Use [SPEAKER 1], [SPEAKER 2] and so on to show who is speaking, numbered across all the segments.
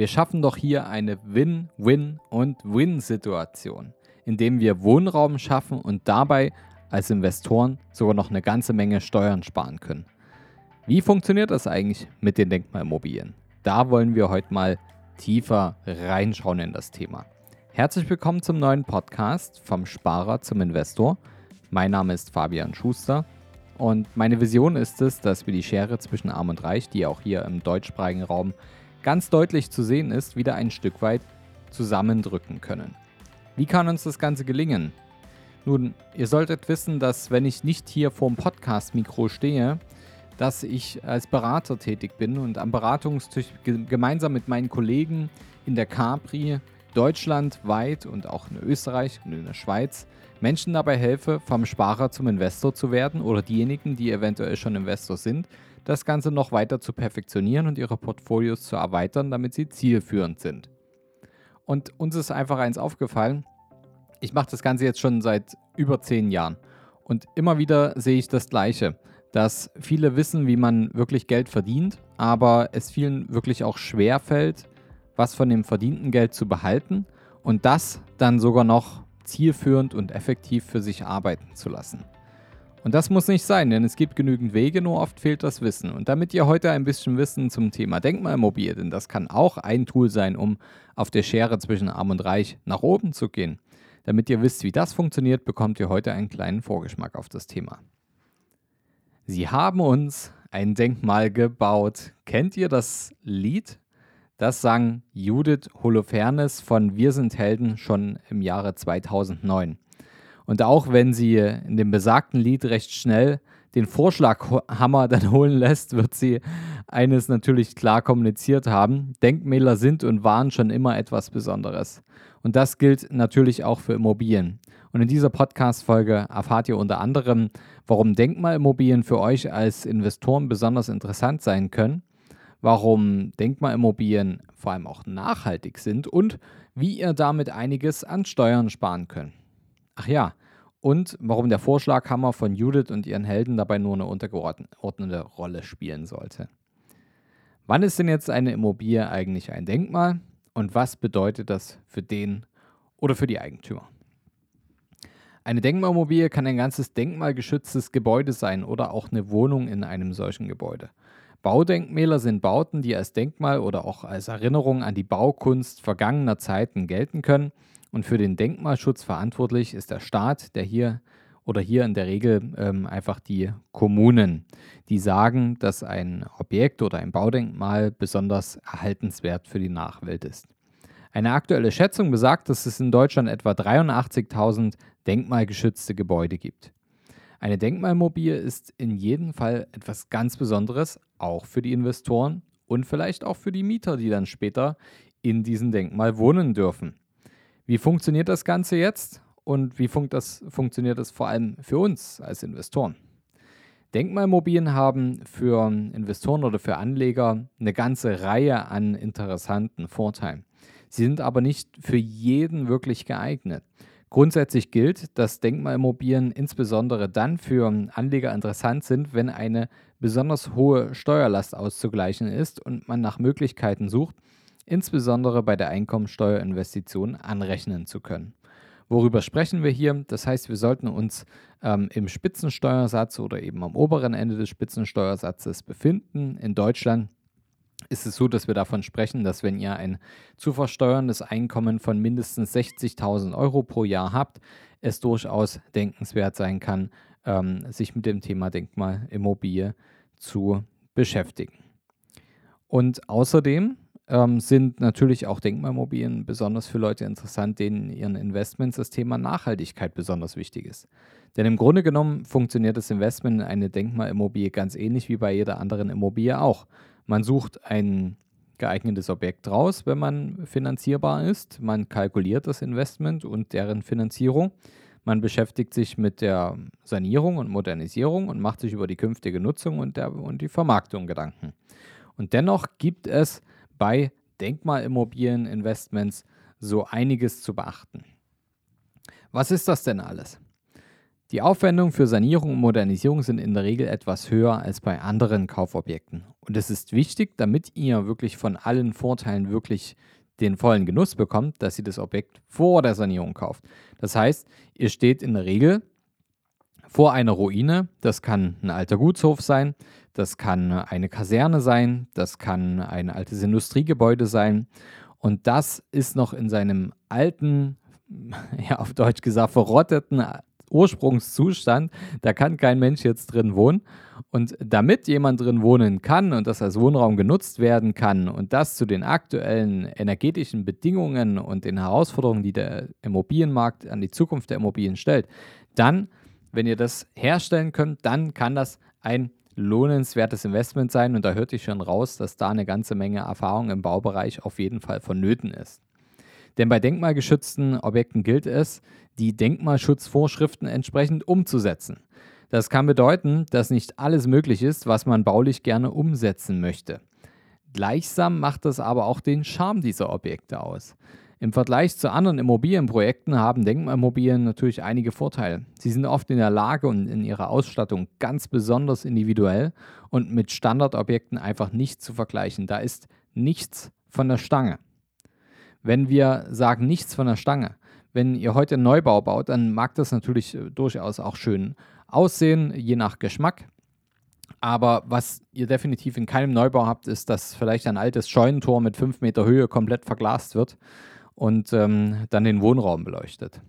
[SPEAKER 1] Wir schaffen doch hier eine Win-Win- und Win-Situation, indem wir Wohnraum schaffen und dabei als Investoren sogar noch eine ganze Menge Steuern sparen können. Wie funktioniert das eigentlich mit den Denkmalimmobilien? Da wollen wir heute mal tiefer reinschauen in das Thema. Herzlich willkommen zum neuen Podcast vom Sparer zum Investor. Mein Name ist Fabian Schuster und meine Vision ist es, dass wir die Schere zwischen Arm und Reich, die auch hier im deutschsprachigen Raum ganz deutlich zu sehen ist, wieder ein Stück weit zusammendrücken können. Wie kann uns das Ganze gelingen? Nun, ihr solltet wissen, dass wenn ich nicht hier vor dem Podcast-Mikro stehe, dass ich als Berater tätig bin und am Beratungstisch gemeinsam mit meinen Kollegen in der Capri deutschlandweit und auch in Österreich und in der Schweiz Menschen dabei helfe, vom Sparer zum Investor zu werden oder diejenigen, die eventuell schon Investor sind, das Ganze noch weiter zu perfektionieren und ihre Portfolios zu erweitern, damit sie zielführend sind. Und uns ist einfach eins aufgefallen, ich mache das Ganze jetzt schon seit über zehn Jahren und immer wieder sehe ich das Gleiche, dass viele wissen, wie man wirklich Geld verdient, aber es vielen wirklich auch schwer fällt, was von dem verdienten Geld zu behalten und das dann sogar noch zielführend und effektiv für sich arbeiten zu lassen. Und das muss nicht sein, denn es gibt genügend Wege, nur oft fehlt das Wissen. Und damit ihr heute ein bisschen Wissen zum Thema Denkmalmobil, denn das kann auch ein Tool sein, um auf der Schere zwischen Arm und Reich nach oben zu gehen. Damit ihr wisst, wie das funktioniert, bekommt ihr heute einen kleinen Vorgeschmack auf das Thema. Sie haben uns ein Denkmal gebaut. Kennt ihr das Lied? Das sang Judith Holofernes von Wir sind Helden schon im Jahre 2009. Und auch wenn sie in dem besagten Lied recht schnell den Vorschlaghammer dann holen lässt, wird sie eines natürlich klar kommuniziert haben. Denkmäler sind und waren schon immer etwas Besonderes. Und das gilt natürlich auch für Immobilien. Und in dieser Podcast-Folge erfahrt ihr unter anderem, warum Denkmalimmobilien für euch als Investoren besonders interessant sein können, warum Denkmalimmobilien vor allem auch nachhaltig sind und wie ihr damit einiges an Steuern sparen könnt. Ach ja, und warum der Vorschlaghammer von Judith und ihren Helden dabei nur eine untergeordnete Rolle spielen sollte. Wann ist denn jetzt eine Immobilie eigentlich ein Denkmal und was bedeutet das für den oder für die Eigentümer? Eine Denkmalimmobilie kann ein ganzes denkmalgeschütztes Gebäude sein oder auch eine Wohnung in einem solchen Gebäude. Baudenkmäler sind Bauten, die als Denkmal oder auch als Erinnerung an die Baukunst vergangener Zeiten gelten können und für den Denkmalschutz verantwortlich ist der Staat, der hier oder hier in der Regel ähm, einfach die Kommunen, die sagen, dass ein Objekt oder ein Baudenkmal besonders erhaltenswert für die Nachwelt ist. Eine aktuelle Schätzung besagt, dass es in Deutschland etwa 83.000 denkmalgeschützte Gebäude gibt. Eine Denkmalmobilie ist in jedem Fall etwas ganz Besonderes, auch für die Investoren und vielleicht auch für die Mieter, die dann später in diesem Denkmal wohnen dürfen. Wie funktioniert das Ganze jetzt und wie funkt das, funktioniert das vor allem für uns als Investoren? Denkmalmobilien haben für Investoren oder für Anleger eine ganze Reihe an interessanten Vorteilen. Sie sind aber nicht für jeden wirklich geeignet. Grundsätzlich gilt, dass Denkmalimmobilien insbesondere dann für Anleger interessant sind, wenn eine besonders hohe Steuerlast auszugleichen ist und man nach Möglichkeiten sucht, insbesondere bei der Einkommensteuerinvestition anrechnen zu können. Worüber sprechen wir hier? Das heißt, wir sollten uns ähm, im Spitzensteuersatz oder eben am oberen Ende des Spitzensteuersatzes befinden. In Deutschland ist es so, dass wir davon sprechen, dass wenn ihr ein zu versteuerndes Einkommen von mindestens 60.000 Euro pro Jahr habt, es durchaus denkenswert sein kann, ähm, sich mit dem Thema Denkmalimmobilie zu beschäftigen. Und außerdem ähm, sind natürlich auch Denkmalmobilien besonders für Leute interessant, denen in ihren Investments das Thema Nachhaltigkeit besonders wichtig ist. Denn im Grunde genommen funktioniert das Investment in eine Denkmalimmobilie ganz ähnlich wie bei jeder anderen Immobilie auch. Man sucht ein geeignetes Objekt raus, wenn man finanzierbar ist. Man kalkuliert das Investment und deren Finanzierung. Man beschäftigt sich mit der Sanierung und Modernisierung und macht sich über die künftige Nutzung und, der, und die Vermarktung Gedanken. Und dennoch gibt es bei Denkmalimmobilieninvestments so einiges zu beachten. Was ist das denn alles? Die Aufwendungen für Sanierung und Modernisierung sind in der Regel etwas höher als bei anderen Kaufobjekten. Und es ist wichtig, damit ihr wirklich von allen Vorteilen wirklich den vollen Genuss bekommt, dass ihr das Objekt vor der Sanierung kauft. Das heißt, ihr steht in der Regel vor einer Ruine. Das kann ein alter Gutshof sein, das kann eine Kaserne sein, das kann ein altes Industriegebäude sein. Und das ist noch in seinem alten, ja auf Deutsch gesagt, verrotteten Ursprungszustand. Da kann kein Mensch jetzt drin wohnen. Und damit jemand drin wohnen kann und das als Wohnraum genutzt werden kann und das zu den aktuellen energetischen Bedingungen und den Herausforderungen, die der Immobilienmarkt an die Zukunft der Immobilien stellt, dann, wenn ihr das herstellen könnt, dann kann das ein lohnenswertes Investment sein. Und da hört ich schon raus, dass da eine ganze Menge Erfahrung im Baubereich auf jeden Fall vonnöten ist. Denn bei denkmalgeschützten Objekten gilt es, die Denkmalschutzvorschriften entsprechend umzusetzen. Das kann bedeuten, dass nicht alles möglich ist, was man baulich gerne umsetzen möchte. Gleichsam macht das aber auch den Charme dieser Objekte aus. Im Vergleich zu anderen Immobilienprojekten haben Denkmalimmobilien natürlich einige Vorteile. Sie sind oft in der Lage und in ihrer Ausstattung ganz besonders individuell und mit Standardobjekten einfach nicht zu vergleichen. Da ist nichts von der Stange. Wenn wir sagen nichts von der Stange, wenn ihr heute einen Neubau baut, dann mag das natürlich äh, durchaus auch schön aussehen, je nach Geschmack. Aber was ihr definitiv in keinem Neubau habt, ist, dass vielleicht ein altes Scheunentor mit 5 Meter Höhe komplett verglast wird und ähm, dann den Wohnraum beleuchtet.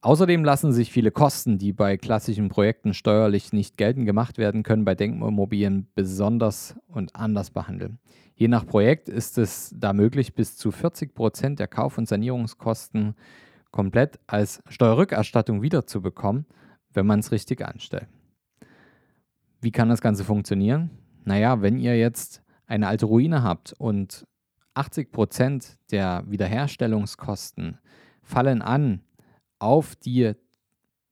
[SPEAKER 1] Außerdem lassen sich viele Kosten, die bei klassischen Projekten steuerlich nicht geltend gemacht werden können, bei Denkmalmobilien besonders und anders behandeln. Je nach Projekt ist es da möglich, bis zu 40 Prozent der Kauf- und Sanierungskosten komplett als Steuerrückerstattung wiederzubekommen, wenn man es richtig anstellt. Wie kann das Ganze funktionieren? Naja, wenn ihr jetzt eine alte Ruine habt und 80 Prozent der Wiederherstellungskosten fallen an auf die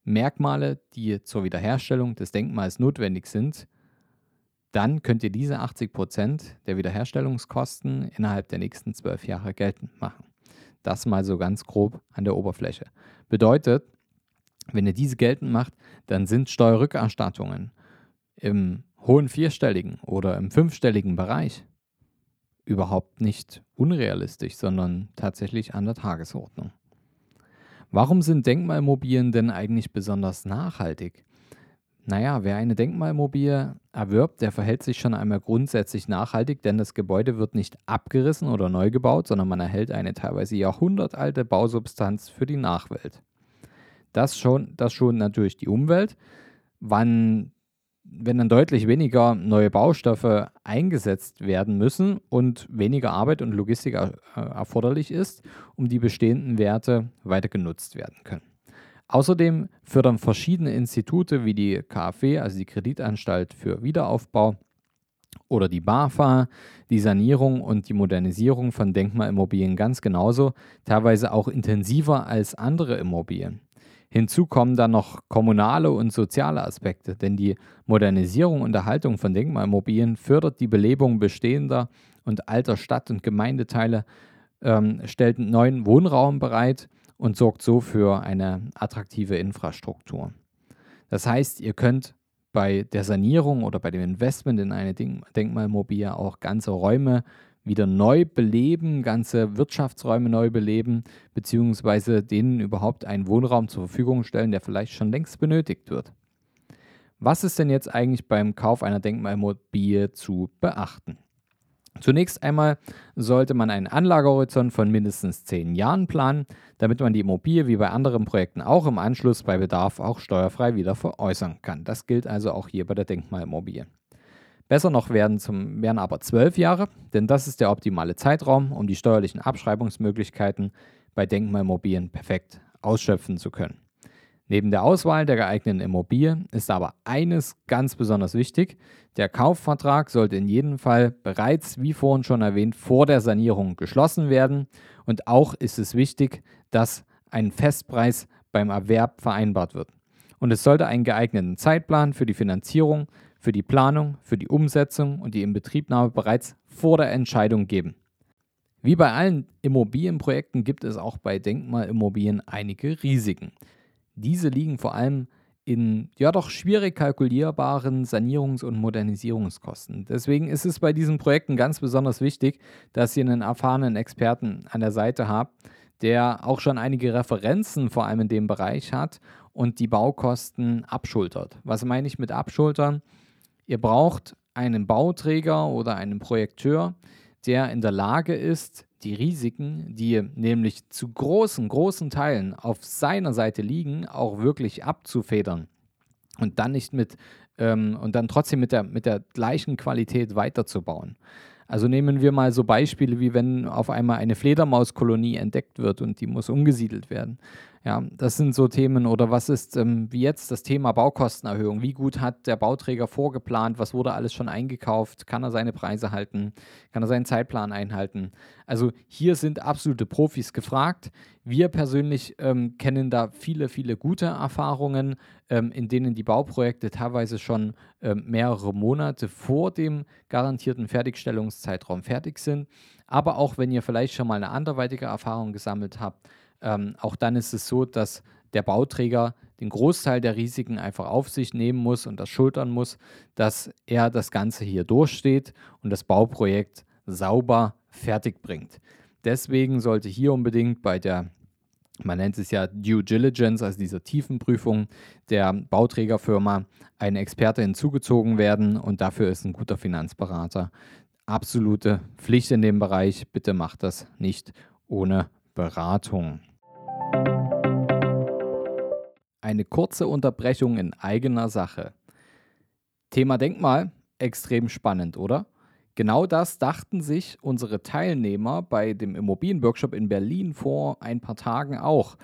[SPEAKER 1] Merkmale, die zur Wiederherstellung des Denkmals notwendig sind, dann könnt ihr diese 80 Prozent der Wiederherstellungskosten innerhalb der nächsten zwölf Jahre geltend machen. Das mal so ganz grob an der Oberfläche. Bedeutet, wenn ihr diese geltend macht, dann sind Steuerrückerstattungen im hohen vierstelligen oder im fünfstelligen Bereich überhaupt nicht unrealistisch, sondern tatsächlich an der Tagesordnung. Warum sind Denkmalmobilien denn eigentlich besonders nachhaltig? Naja, wer eine Denkmalmobilie erwirbt, der verhält sich schon einmal grundsätzlich nachhaltig, denn das Gebäude wird nicht abgerissen oder neu gebaut, sondern man erhält eine teilweise jahrhundertalte Bausubstanz für die Nachwelt. Das schon, das schon natürlich die Umwelt. Wann wenn dann deutlich weniger neue Baustoffe eingesetzt werden müssen und weniger Arbeit und Logistik erforderlich ist, um die bestehenden Werte weiter genutzt werden können. Außerdem fördern verschiedene Institute wie die KfW, also die Kreditanstalt für Wiederaufbau, oder die BAFA, die Sanierung und die Modernisierung von Denkmalimmobilien ganz genauso, teilweise auch intensiver als andere Immobilien. Hinzu kommen dann noch kommunale und soziale Aspekte, denn die Modernisierung und Erhaltung von Denkmalimmobilien fördert die Belebung bestehender und alter Stadt- und Gemeindeteile, ähm, stellt neuen Wohnraum bereit und sorgt so für eine attraktive Infrastruktur. Das heißt, ihr könnt bei der Sanierung oder bei dem Investment in eine Denkmalmobilie auch ganze Räume wieder neu beleben, ganze Wirtschaftsräume neu beleben, beziehungsweise denen überhaupt einen Wohnraum zur Verfügung stellen, der vielleicht schon längst benötigt wird. Was ist denn jetzt eigentlich beim Kauf einer Denkmalmobilie zu beachten? Zunächst einmal sollte man einen Anlagehorizont von mindestens 10 Jahren planen, damit man die Immobilie wie bei anderen Projekten auch im Anschluss bei Bedarf auch steuerfrei wieder veräußern kann. Das gilt also auch hier bei der Denkmalimmobilie. Besser noch werden, zum, wären aber zwölf Jahre, denn das ist der optimale Zeitraum, um die steuerlichen Abschreibungsmöglichkeiten bei Denkmalimmobilien perfekt ausschöpfen zu können. Neben der Auswahl der geeigneten Immobilie ist aber eines ganz besonders wichtig. Der Kaufvertrag sollte in jedem Fall bereits, wie vorhin schon erwähnt, vor der Sanierung geschlossen werden. Und auch ist es wichtig, dass ein Festpreis beim Erwerb vereinbart wird. Und es sollte einen geeigneten Zeitplan für die Finanzierung für die Planung, für die Umsetzung und die Inbetriebnahme bereits vor der Entscheidung geben. Wie bei allen Immobilienprojekten gibt es auch bei Denkmalimmobilien einige Risiken. diese liegen vor allem in ja doch schwierig kalkulierbaren Sanierungs- und Modernisierungskosten. Deswegen ist es bei diesen Projekten ganz besonders wichtig, dass ihr einen erfahrenen Experten an der Seite habt, der auch schon einige Referenzen vor allem in dem Bereich hat und die Baukosten abschultert. Was meine ich mit abschultern? Ihr braucht einen Bauträger oder einen Projekteur, der in der Lage ist, die Risiken, die nämlich zu großen, großen Teilen auf seiner Seite liegen, auch wirklich abzufedern und dann nicht mit ähm, und dann trotzdem mit der, mit der gleichen Qualität weiterzubauen. Also nehmen wir mal so Beispiele, wie wenn auf einmal eine Fledermauskolonie entdeckt wird und die muss umgesiedelt werden. Ja, das sind so Themen. Oder was ist ähm, wie jetzt das Thema Baukostenerhöhung? Wie gut hat der Bauträger vorgeplant? Was wurde alles schon eingekauft? Kann er seine Preise halten? Kann er seinen Zeitplan einhalten? Also hier sind absolute Profis gefragt. Wir persönlich ähm, kennen da viele, viele gute Erfahrungen, ähm, in denen die Bauprojekte teilweise schon ähm, mehrere Monate vor dem garantierten Fertigstellungszeitraum fertig sind. Aber auch wenn ihr vielleicht schon mal eine anderweitige Erfahrung gesammelt habt, ähm, auch dann ist es so, dass der Bauträger den Großteil der Risiken einfach auf sich nehmen muss und das schultern muss, dass er das Ganze hier durchsteht und das Bauprojekt sauber fertig bringt. Deswegen sollte hier unbedingt bei der, man nennt es ja Due Diligence, also dieser Tiefenprüfung der Bauträgerfirma, ein Experte hinzugezogen werden und dafür ist ein guter Finanzberater absolute Pflicht in dem Bereich. Bitte macht das nicht ohne Beratung. Eine kurze Unterbrechung in eigener Sache. Thema Denkmal, extrem spannend, oder? Genau das dachten sich unsere Teilnehmer bei dem Immobilienworkshop in Berlin vor ein paar Tagen auch.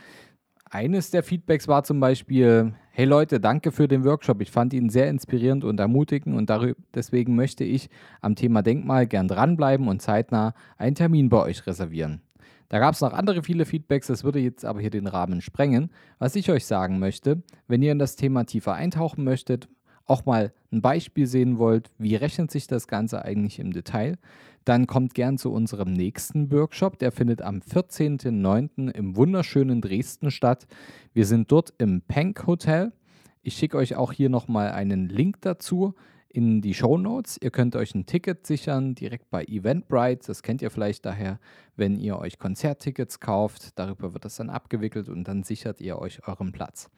[SPEAKER 1] Eines der Feedbacks war zum Beispiel, hey Leute, danke für den Workshop. Ich fand ihn sehr inspirierend und ermutigend und deswegen möchte ich am Thema Denkmal gern dranbleiben und zeitnah einen Termin bei euch reservieren. Da gab es noch andere viele Feedbacks, das würde jetzt aber hier den Rahmen sprengen. Was ich euch sagen möchte, wenn ihr in das Thema tiefer eintauchen möchtet, auch mal ein Beispiel sehen wollt, wie rechnet sich das Ganze eigentlich im Detail, dann kommt gern zu unserem nächsten Workshop. Der findet am 14.09. im wunderschönen Dresden statt. Wir sind dort im Pank Hotel. Ich schicke euch auch hier nochmal einen Link dazu in die Show Notes. Ihr könnt euch ein Ticket sichern direkt bei Eventbrite. Das kennt ihr vielleicht daher, wenn ihr euch Konzerttickets kauft. Darüber wird das dann abgewickelt und dann sichert ihr euch euren Platz.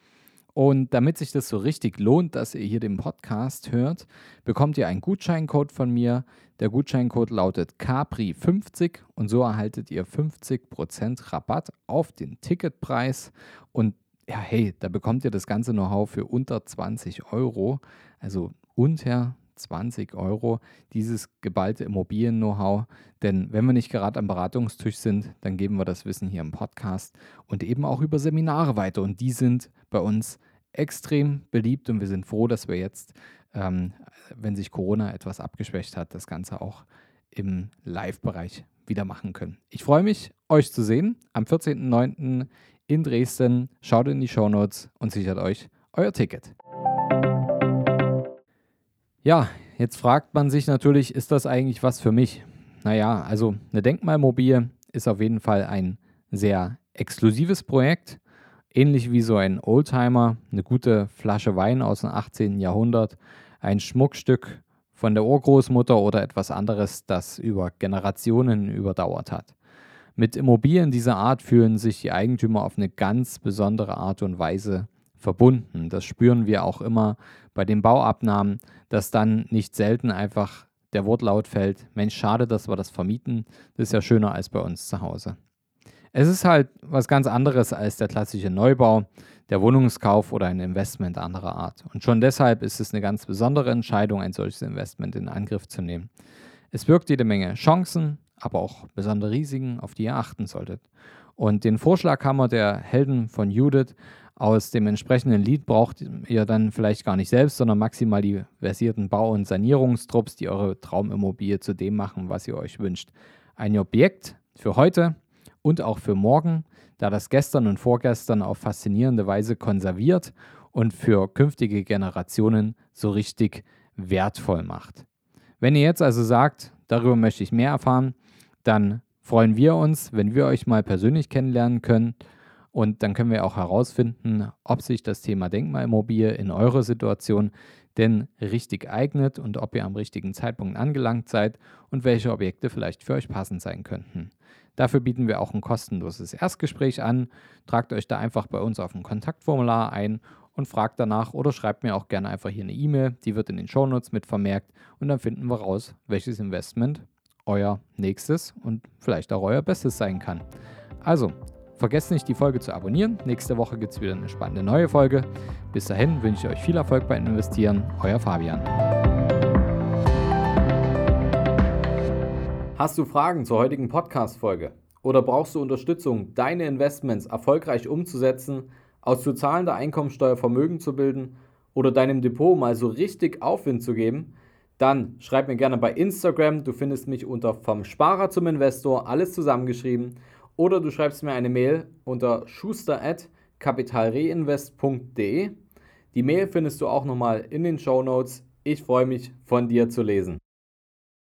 [SPEAKER 1] Und damit sich das so richtig lohnt, dass ihr hier den Podcast hört, bekommt ihr einen Gutscheincode von mir. Der Gutscheincode lautet CAPRI50 und so erhaltet ihr 50% Rabatt auf den Ticketpreis. Und ja, hey, da bekommt ihr das ganze Know-how für unter 20 Euro. Also unter 20 Euro dieses geballte Immobilien-Know-how. Denn wenn wir nicht gerade am Beratungstisch sind, dann geben wir das Wissen hier im Podcast und eben auch über Seminare weiter. Und die sind bei uns extrem beliebt und wir sind froh, dass wir jetzt, ähm, wenn sich Corona etwas abgeschwächt hat, das Ganze auch im Live-Bereich wieder machen können. Ich freue mich, euch zu sehen am 14.09. in Dresden. Schaut in die Shownotes und sichert euch euer Ticket. Ja, jetzt fragt man sich natürlich, ist das eigentlich was für mich? Naja, also eine Denkmalmobilie ist auf jeden Fall ein sehr exklusives Projekt, ähnlich wie so ein Oldtimer, eine gute Flasche Wein aus dem 18. Jahrhundert, ein Schmuckstück von der Urgroßmutter oder etwas anderes, das über Generationen überdauert hat. Mit Immobilien dieser Art fühlen sich die Eigentümer auf eine ganz besondere Art und Weise verbunden. Das spüren wir auch immer bei den Bauabnahmen, dass dann nicht selten einfach der Wortlaut fällt, Mensch, schade, dass wir das vermieten, das ist ja schöner als bei uns zu Hause. Es ist halt was ganz anderes als der klassische Neubau, der Wohnungskauf oder ein Investment anderer Art. Und schon deshalb ist es eine ganz besondere Entscheidung, ein solches Investment in Angriff zu nehmen. Es birgt jede Menge Chancen, aber auch besondere Risiken, auf die ihr achten solltet. Und den Vorschlaghammer der Helden von Judith aus dem entsprechenden Lied braucht ihr dann vielleicht gar nicht selbst, sondern maximal die versierten Bau- und Sanierungstrupps, die eure Traumimmobilie zu dem machen, was ihr euch wünscht. Ein Objekt für heute und auch für morgen, da das gestern und vorgestern auf faszinierende Weise konserviert und für künftige Generationen so richtig wertvoll macht. Wenn ihr jetzt also sagt, darüber möchte ich mehr erfahren, dann freuen wir uns, wenn wir euch mal persönlich kennenlernen können Und dann können wir auch herausfinden, ob sich das Thema Denkmalimmobilie in eurer Situation denn richtig eignet und ob ihr am richtigen Zeitpunkt angelangt seid und welche Objekte vielleicht für euch passend sein könnten. Dafür bieten wir auch ein kostenloses Erstgespräch an. Tragt euch da einfach bei uns auf ein Kontaktformular ein und fragt danach oder schreibt mir auch gerne einfach hier eine E-Mail. Die wird in den Shownotes mit vermerkt und dann finden wir raus, welches Investment euer nächstes und vielleicht auch euer bestes sein kann. Also, vergesst nicht, die Folge zu abonnieren. Nächste Woche gibt es wieder eine spannende neue Folge. Bis dahin wünsche ich euch viel Erfolg beim Investieren. Euer Fabian. Hast du Fragen zur heutigen Podcast-Folge? Oder brauchst du Unterstützung, deine Investments erfolgreich umzusetzen, aus zu zahlender Einkommensteuer Vermögen zu bilden oder deinem Depot mal so richtig Aufwind zu geben? Dann schreib mir gerne bei Instagram. Du findest mich unter vom Sparer zum Investor, alles zusammengeschrieben. Oder du schreibst mir eine Mail unter schuster.kapitalreinvest.de. Die Mail findest du auch nochmal in den Show Notes. Ich freue mich, von dir zu lesen.